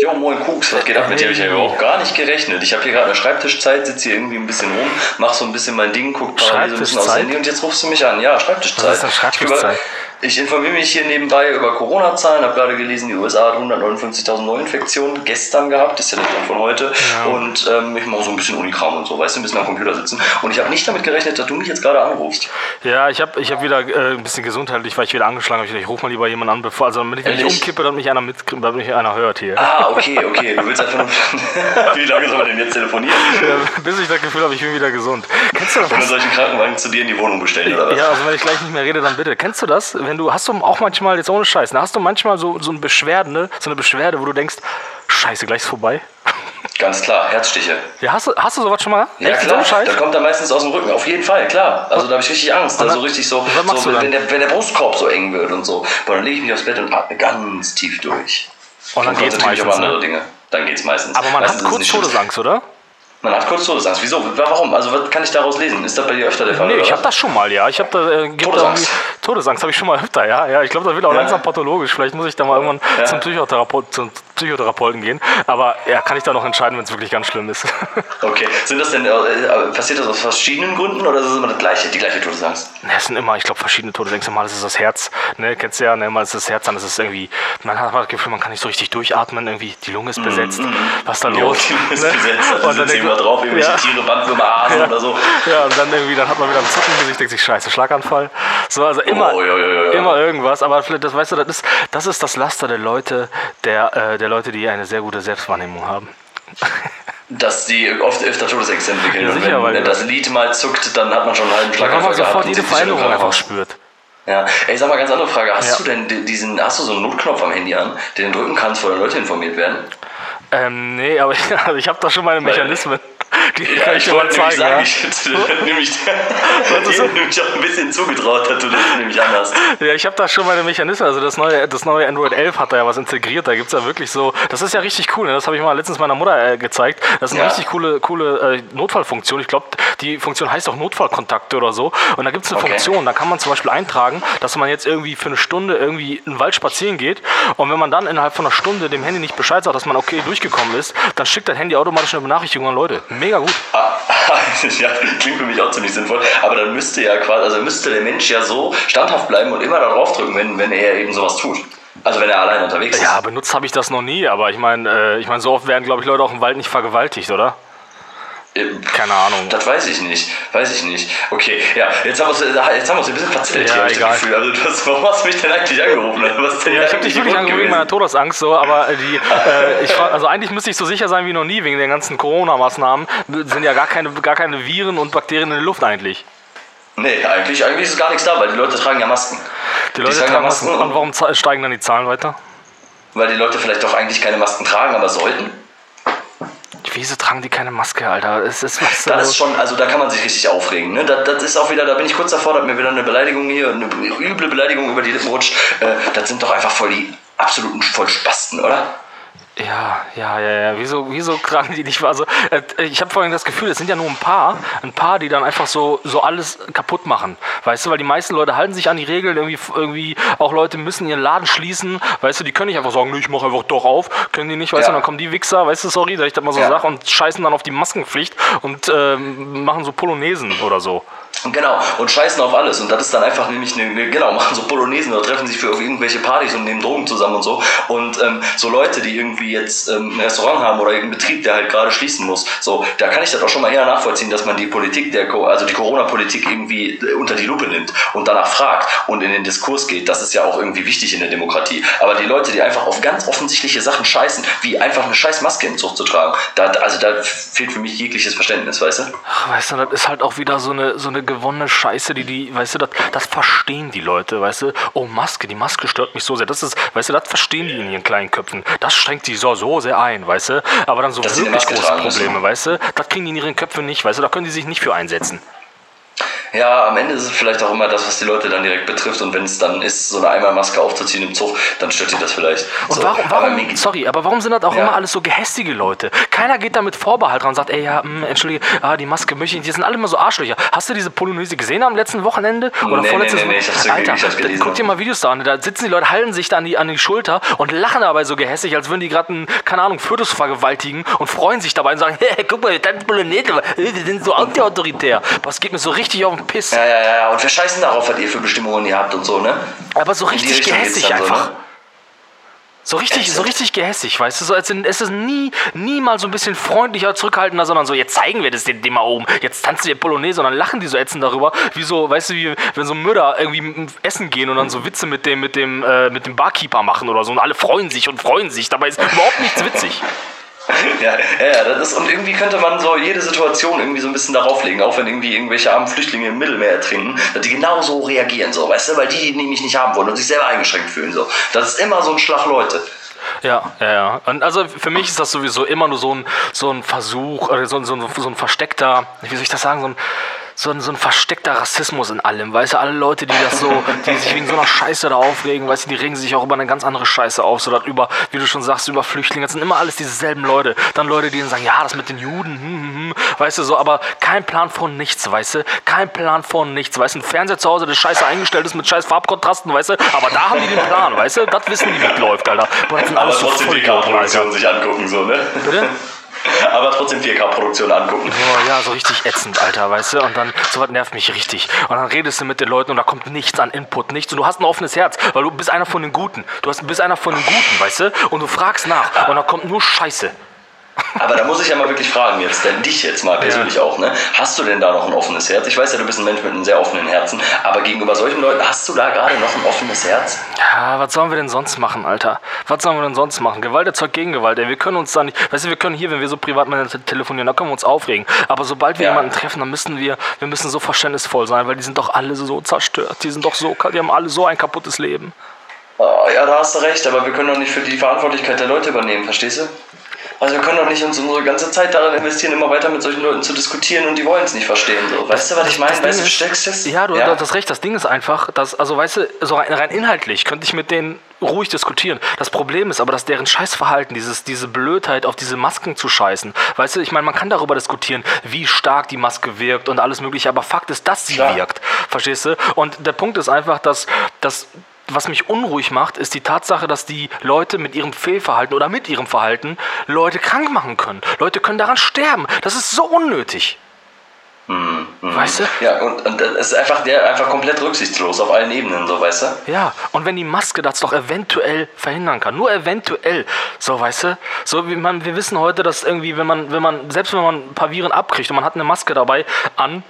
Jo, moin Kuks, was geht ab mit dir? Hab Ich habe überhaupt gar nicht gerechnet. Ich habe hier gerade eine Schreibtischzeit, sitze hier irgendwie ein bisschen rum, mach so ein bisschen mein Ding, guck parallel so ein bisschen aufs? Handy und jetzt rufst du mich an. Ja, Schreibtischzeit. Was ist denn Schreibtischzeit? Ich, ich informiere mich hier nebenbei über Corona-Zahlen, habe gerade gelesen, die USA hat 159.000 Neuinfektionen gestern gehabt, das ist ja der Stand von heute. Und ähm, ich mache so ein bisschen Unikram und so, weißt du, ein bisschen am Computer sitzen. Und ich habe nicht damit gerechnet, dass du mich jetzt gerade anrufst. Ja, ich habe ich hab wieder äh, ein bisschen gesundheitlich, weil ich wieder angeschlagen habe. Ich, rufe mal lieber jemanden an, bevor, also damit ich nicht Ehrlich? umkippe, damit mich einer mit, damit mich einer hört hier. Ah, okay, okay. Du willst einfach nur. Wie lange soll man denn jetzt telefonieren? Ja, bis ich das Gefühl habe, ich bin wieder gesund. Kennst du das? Wenn wir solchen Krankenwagen zu dir in die Wohnung bestellen, oder was? Ja, also wenn ich gleich nicht mehr rede, dann bitte. Kennst du das? Wenn du, hast du auch manchmal, jetzt ohne Scheiß, ne, hast du manchmal so, so, ein Beschwerden, ne? so eine Beschwerde, wo du denkst, scheiße, gleich ist vorbei? Ganz klar, Herzstiche. Ja, hast du, hast du sowas schon mal? Ja, Echt, klar. Da kommt er meistens aus dem Rücken. Auf jeden Fall, klar. Also da habe ich richtig Angst. Also dann- richtig so, so dann? wenn, der, wenn der Brustkorb so eng wird und so. Boah, dann lege ich mich aufs Bett und atme ganz tief durch. Und dann geht's konzentriere mich meistens, ne? Dinge. Dann geht's meistens. Aber man meistens hat es kurz. Todesangst, oder? Man hat kurz Todesangst. Wieso? Warum? Also was kann ich daraus lesen? Ist das bei dir öfter der Fall? Nee, ich habe das schon mal, ja. Ich habe da, äh, da Todesangst. Todesangst habe ich schon mal öfter, ja. ja ich glaube, das wird auch Ja. langsam pathologisch. Vielleicht muss ich da mal irgendwann Ja. zum, Psychotherapeut, zum Psychotherapeuten gehen. Aber ja, kann ich da noch entscheiden, wenn es wirklich ganz schlimm ist. Okay. Sind das denn, äh, äh, passiert das aus verschiedenen Gründen oder ist es immer das gleiche, die gleiche Todesangst? Ne, Es sind immer, ich glaube, verschiedene Todesängste. Mal ist es das Herz, ne, kennst du ja, ne, mal ist es das Herz, dann ist es irgendwie, man hat das Gefühl, man kann nicht so richtig durchatmen, irgendwie die Lunge ist besetzt. Was ist da Ja, los? okay, ist Ne? besetzt. Also Und dann man- drauf, irgendwelche ja, Tiere, Bandwürmer, Asen Ja. oder so. ja, und dann irgendwie, dann hat man wieder ein Zucken im Gesicht, denkt sich, scheiße, Schlaganfall. So, also immer, Oh, ja, ja, ja, immer irgendwas. Aber vielleicht, das weißt du, das ist, das ist das Laster der Leute, der, äh, der Leute, die eine sehr gute Selbstwahrnehmung haben. Dass die oft öfter Todesängste entwickeln. Ja, und sicher, wenn, weil- wenn das Lied mal zuckt, dann hat man schon einen halben Weil Schlaganfall man sofort und jede Veränderung einfach aus. spürt. Ja, ey, sag mal ganz andere Frage. Hast Ja. du denn di- diesen, hast du so einen Notknopf am Handy an, den du drücken kannst, wo dann Leute informiert werden? Ähm, nee, aber ich, also ich habe da schon meine Mechanismen. Die kann ich mal wollte zeigen. nämlich sagen, Ja. ich hätte nämlich, nämlich auch ein bisschen zugetraut, dass du das nämlich anders. Ja, ich habe da schon meine Mechanismen. Also das neue, das neue Android 11 hat da ja was integriert. Da gibt es ja wirklich so. Das ist ja richtig cool. Ne? Das habe ich mal letztens meiner Mutter äh, gezeigt. Das ist eine Ja. richtig coole, coole äh, Notfallfunktion. Ich glaube, die Funktion heißt auch Notfallkontakte oder so. Und da gibt es eine Okay. Funktion. Da kann man zum Beispiel eintragen, dass man jetzt irgendwie für eine Stunde irgendwie in den Wald spazieren geht. Und wenn man dann innerhalb von einer Stunde dem Handy nicht Bescheid sagt, dass man okay durchgekommen ist, dann schickt das Handy automatisch eine Benachrichtigung an Leute. Mega gut. Ah, ja, klingt für mich auch ziemlich sinnvoll. Aber dann müsste ja quasi, also müsste der Mensch ja so standhaft bleiben und immer darauf drücken, wenn, wenn er eben sowas tut. Also wenn er allein unterwegs ist. Ja, benutzt habe ich das noch nie. Aber ich meine, äh, ich meine, so oft werden, glaube ich, Leute auch im Wald nicht vergewaltigt, oder? Keine Ahnung. Das weiß ich nicht. Weiß ich nicht. Okay, ja, jetzt haben wir uns, jetzt haben wir uns ein bisschen verzettelt Ja, hier, egal. das Gefühl. Also, du hast, warum hast du mich denn eigentlich angerufen? Denn Ja, ich habe dich wirklich angerufen wegen meiner Todesangst, so, aber äh, die, äh, ich, also eigentlich müsste ich so sicher sein wie noch nie wegen den ganzen Corona-Maßnahmen. Sind ja gar keine, gar keine Viren und Bakterien in der Luft eigentlich. Nee, eigentlich, eigentlich ist gar nichts da, weil die Leute tragen ja Masken. Die Leute tragen ja tragen Masken. Masken Und warum steigen dann die Zahlen weiter? Weil die Leute vielleicht doch eigentlich keine Masken tragen, aber sollten. Wieso tragen die keine Maske, Alter? Es ist was Das so- ist schon, also da kann man sich richtig aufregen. Ne? Das, das ist auch wieder, da bin ich kurz davor, dass mir wieder eine Beleidigung hier, eine üble Beleidigung über die Lippen rutscht. Äh, das sind doch einfach voll die absoluten Vollspasten, oder? Ja, ja, ja, ja. Wieso, wieso tragen die nicht? Also, ich habe vorhin das Gefühl, es sind ja nur ein paar, ein paar, die dann einfach so, so alles kaputt machen. Weißt du, weil die meisten Leute halten sich an die Regeln, irgendwie, irgendwie auch Leute müssen ihren Laden schließen. Weißt du, die können nicht einfach sagen, nee, ich mache einfach doch auf. Können die nicht, weißt Ja. du, dann kommen die Wichser, weißt du, sorry, dass ich das mal so Ja. sage, und scheißen dann auf die Maskenpflicht und ähm, machen so Polonaisen oder so. Genau, und scheißen auf alles. Und das ist dann einfach nämlich eine, genau, machen so Polonaisen oder treffen sich für irgendwelche Partys und nehmen Drogen zusammen und so. Und ähm, so Leute, die irgendwie jetzt ähm, ein Restaurant haben oder irgendeinen Betrieb, der halt gerade schließen muss, so, da kann ich das auch schon mal eher nachvollziehen, dass man die Politik der, also die Corona-Politik irgendwie äh, unter die Lupe nimmt und danach fragt und in den Diskurs geht. Das ist ja auch irgendwie wichtig in der Demokratie. Aber die Leute, die einfach auf ganz offensichtliche Sachen scheißen, wie einfach eine scheiß Maske im Zug zu tragen, da, also da fehlt für mich jegliches Verständnis, weißt du? Ach, weißt du, das ist halt auch wieder so eine, so eine gewonnene Scheiße, die die, weißt du, das, das verstehen die Leute, weißt du. Oh, Maske, die Maske stört mich so sehr. Das ist, weißt du, das verstehen die in ihren kleinen Köpfen. Das schränkt die so, so sehr ein, weißt du. Aber dann so eine wirklich große. Probleme, weißt du, das kriegen die in ihren Köpfen nicht, weißt du, da können die sich nicht für einsetzen. Ja, am Ende ist es vielleicht auch immer das, was die Leute dann direkt betrifft. Und wenn es dann ist, so eine Einmalmaske aufzuziehen im Zug, dann stört die das vielleicht. Und so. warum, aber warum mir- sorry, aber warum sind das auch Ja. immer alles so gehässige Leute? Keiner geht da mit Vorbehalt dran und sagt, ey, ja, mh, entschuldige, ah, die Maske möchte ich nicht. Die sind alle immer so Arschlöcher. Hast du diese Polonaise gesehen am letzten Wochenende? Oder Nee, vorletztes nee, nee, nee, ich hab's Alter, ich hab's gelesen. guck dir mal Videos da an. Da sitzen die Leute, halten sich da an die, an die Schulter und lachen dabei so gehässig, als würden die gerade einen, keine Ahnung, Fötus vergewaltigen und freuen sich dabei und sagen, hey, guck mal, das ist Polonaise, aber, die sind so anti-autoritär. Das geht mir so richtig auf den Piss. Ja, ja, ja. Und wir scheißen darauf, was ihr für Bestimmungen ihr habt und so, ne? Aber so die richtig gehässig dann so, einfach. ne? So richtig, so richtig gehässig, weißt du? So, als in, es ist nie, nie mal so ein bisschen freundlicher, zurückhaltender, sondern so, jetzt zeigen wir das dem dem mal oben, jetzt tanzen wir Polonaise und dann lachen die so ätzend darüber, wie so, weißt du, wie wenn so Mörder irgendwie essen gehen und dann so Witze mit dem, mit dem, äh, mit dem Barkeeper machen oder so und alle freuen sich und freuen sich, dabei ist überhaupt nichts witzig. Ja, ja, das ist, und irgendwie könnte man so jede Situation irgendwie so ein bisschen darauf legen, auch wenn irgendwie irgendwelche armen Flüchtlinge im Mittelmeer ertrinken, dass die genauso reagieren, so, weißt du, weil die nämlich nicht haben wollen und sich selber eingeschränkt fühlen, so. Das ist immer so ein Schlag Leute. Ja, ja, ja. Und also für mich ist das sowieso immer nur so ein, so ein Versuch, oder so, so, so ein versteckter, wie soll ich das sagen, so ein, so ein, so ein versteckter Rassismus in allem. Weißt du, alle Leute, die das so, die sich wegen so einer Scheiße da aufregen, weißt du, die regen sich auch über eine ganz andere Scheiße auf. So über, wie du schon sagst, über Flüchtlinge. Das sind immer alles dieselben Leute. Dann Leute, die dann sagen, ja, das mit den Juden, hm, hm, hm, weißt du, so, aber kein Plan von nichts, weißt du? Kein Plan von nichts. Weißt du, ein Fernseher zu Hause, der scheiße eingestellt ist mit scheiß Farbkontrasten, weißt du? Aber da haben die den Plan, weißt du? Das wissen die, wie es läuft, Alter. Boah, das sind Aber alles so trotzdem Vollidioten, Alter. 4K-Produktion sich angucken, so, ne? Bitte? Aber trotzdem 4K-Produktion angucken. Boah, ja, so richtig ätzend, Alter, weißt du? Und dann, sowas nervt mich richtig. Und dann redest du mit den Leuten und da kommt nichts an Input, nichts. Und du hast ein offenes Herz, weil du bist einer von den Guten. Du bist einer von den Guten, weißt du? Und du fragst nach und da kommt nur Scheiße. Aber da muss ich ja mal wirklich fragen jetzt, denn dich jetzt mal persönlich auch, ne? Hast du denn da noch ein offenes Herz? Ich weiß ja, du bist ein Mensch mit einem sehr offenen Herzen, aber gegenüber solchen Leuten, hast du da gerade noch ein offenes Herz? Ja, was sollen wir denn sonst machen, Alter? Was sollen wir denn sonst machen? Gewalt erzeugt Gegengewalt, ey. Wir können uns da nicht, weißt du, wir können hier, wenn wir so privat miteinander telefonieren, da können wir uns aufregen. Aber sobald wir Ja. jemanden treffen, dann müssen wir, wir müssen so verständnisvoll sein, weil die sind doch alle so zerstört. Die sind doch so, die haben alle so ein kaputtes Leben. Oh, ja, da hast du recht, aber wir können doch nicht für die Verantwortlichkeit der Leute übernehmen, verstehst du? Also wir können doch nicht uns unsere ganze Zeit darin investieren, immer weiter mit solchen Leuten zu diskutieren und die wollen es nicht verstehen. So. Weißt du, was ich meine? Das Weißt du, steckst es? Ja, du hast das recht. Das Ding ist einfach, dass, also weißt du, so rein, rein inhaltlich könnte ich mit denen ruhig diskutieren. Das Problem ist aber, dass deren Scheißverhalten, dieses, diese Blödheit, auf diese Masken zu scheißen. Weißt du, ich meine, man kann darüber diskutieren, wie stark die Maske wirkt und alles mögliche, aber Fakt ist, dass sie Klar. wirkt. Verstehst du? Und der Punkt ist einfach, dass, dass was mich unruhig macht, ist die Tatsache, dass die Leute mit ihrem Fehlverhalten oder mit ihrem Verhalten Leute krank machen können. Leute können daran sterben. Das ist so unnötig. Weißt du? Ja, und, und das ist einfach, der einfach komplett rücksichtslos auf allen Ebenen, so, weißt du? Ja, und wenn die Maske das doch eventuell verhindern kann, nur eventuell, so weißt du, so wie man, wir wissen heute, dass irgendwie, wenn man, wenn man, selbst wenn man ein paar Viren abkriegt und man hat eine Maske dabei an,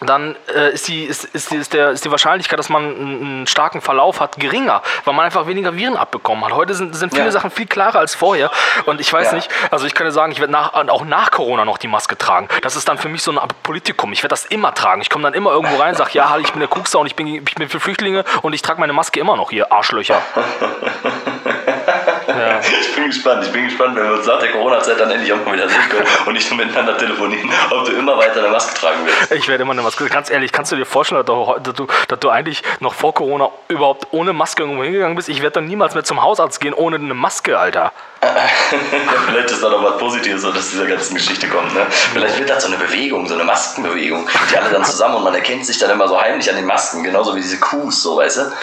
dann äh, ist, die, ist, ist, ist, der, ist die Wahrscheinlichkeit, dass man einen, starken Verlauf hat, geringer, weil man einfach weniger Viren abbekommen hat. Heute sind, sind viele Ja. Sachen viel klarer als vorher. Und ich weiß Ja. nicht, also ich kann dir sagen, ich werde nach, auch nach Corona noch die Maske tragen. Das ist dann für mich so ein Politikum. Ich werde das immer tragen. Ich komme dann immer irgendwo rein, sage, ja, ich bin der Kuxer und ich bin, ich bin für Flüchtlinge und ich trage meine Maske immer noch hier, Arschlöcher. ja. Ich bin gespannt, ich bin gespannt, wenn wir uns nach der Corona-Zeit dann endlich auch mal wieder sehen können und nicht nur miteinander telefonieren, ob du immer weiter eine Maske tragen willst. Ich werde immer eine Maske. Ganz ehrlich, kannst du dir vorstellen, dass du, heu- dass du, dass du eigentlich noch vor Corona überhaupt ohne Maske irgendwo hingegangen bist? Ich werde dann niemals mehr zum Hausarzt gehen ohne eine Maske, Alter. Vielleicht ist da noch was Positives, so dass dieser ganzen Geschichte kommt. Ne? Vielleicht wird das so eine Bewegung, so eine Maskenbewegung, die alle dann zusammen und man erkennt sich dann immer so heimlich an den Masken, genauso wie diese Kuhs, so weißt du?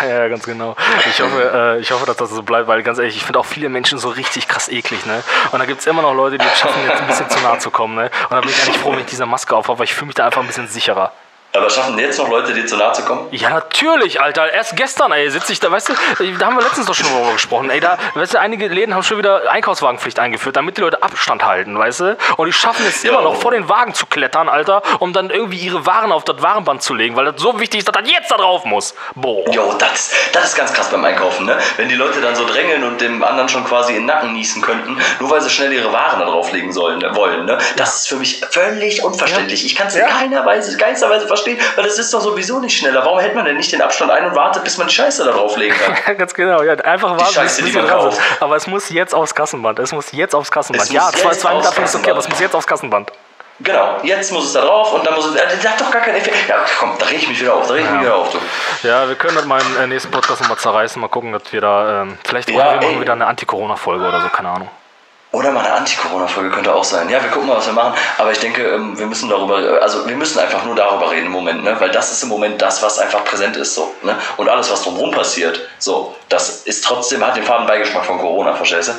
Ja, ja, ganz genau. Ich hoffe, äh, ich hoffe, dass das so bleibt, weil ganz ehrlich, ich finde auch viele Menschen so richtig krass eklig, ne? Und da gibt es immer noch Leute, die es schaffen, jetzt ein bisschen zu nahe zu kommen, ne? Und da bin ich eigentlich froh, wenn ich diese Maske aufhabe, weil ich fühle mich da einfach ein bisschen sicherer. Aber schaffen jetzt noch Leute, dir zu nahe zu kommen? Ja, natürlich, Alter. Erst gestern, ey, sitze ich da, weißt du, da haben wir letztens doch schon drüber gesprochen. Ey, da, weißt du, einige Läden haben schon wieder Einkaufswagenpflicht eingeführt, damit die Leute Abstand halten, weißt du? Und die schaffen es immer noch, vor den Wagen zu klettern, Alter, um dann irgendwie ihre Waren auf das Warenband zu legen, weil das so wichtig ist, dass das jetzt da drauf muss. Boah. Jo, das, das ist ganz krass beim Einkaufen, ne? Wenn die Leute dann so drängeln und dem anderen schon quasi in den Nacken niesen könnten, nur weil sie schnell ihre Waren da drauflegen sollen, wollen, ne? Das ist für mich völlig unverständlich. Ich kann es in Ja. keiner Weise, keinster Weise verstehen, weil es ist doch sowieso nicht schneller. Warum hält man denn nicht den Abstand ein und wartet, bis man die Scheiße da drauflegen kann? Ja, ganz genau, ja, einfach warten, Scheiße, bis die wir man kauft. Aber es muss jetzt aufs Kassenband. Es muss jetzt aufs Kassenband. Es ja, zwei, zwei Meter ist okay, aber es muss jetzt aufs Kassenband. Genau, jetzt muss es da drauf und dann muss es. Das hat doch gar keinen Effekt. Ja, komm, da reg ich mich wieder auf, da reg ich mich wieder auf, du. Ja, wir können das mal im äh, nächsten Podcast nochmal zerreißen, mal gucken, dass wir da, ähm, vielleicht Ja, machen wir ey. mal wieder eine Anti-Corona-Folge oder so, keine Ahnung. Oder mal eine Anti-Corona-Folge könnte auch sein. Ja, wir gucken mal, was wir machen. Aber ich denke, ähm, wir müssen darüber, also wir müssen einfach nur darüber reden im Moment, ne? Weil das ist im Moment das, was einfach präsent ist, so, ne? Und alles, was drumherum passiert, so, das ist trotzdem, hat den faden Beigeschmack von Corona, verstehst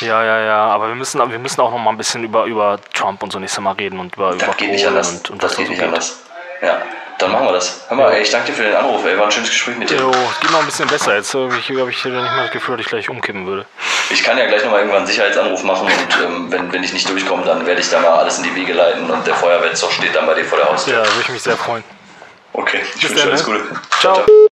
du? Ja, ja, ja, aber wir müssen, wir müssen auch noch mal ein bisschen über, über Trump und so nächstes Mal reden und über, über Das geht nicht Polen anders. und, und das was geht so nicht geht. anders. Ja, dann machen wir das. Hör mal, ey, ich danke dir für den Anruf, ey. War ein schönes Gespräch mit dir. Jo, geht noch ein bisschen besser. Jetzt äh, ich, habe ich nicht mehr das Gefühl, dass ich gleich umkippen würde. Ich kann ja gleich nochmal irgendwann einen Sicherheitsanruf machen und ähm, wenn, wenn ich nicht durchkomme, dann werde ich da mal alles in die Wege leiten und der Feuerwehrzug steht dann bei dir vor der Haustür. Ja, würde ich mich sehr freuen. Okay, ich Bis wünsche dir alles ne? Gute. Ciao.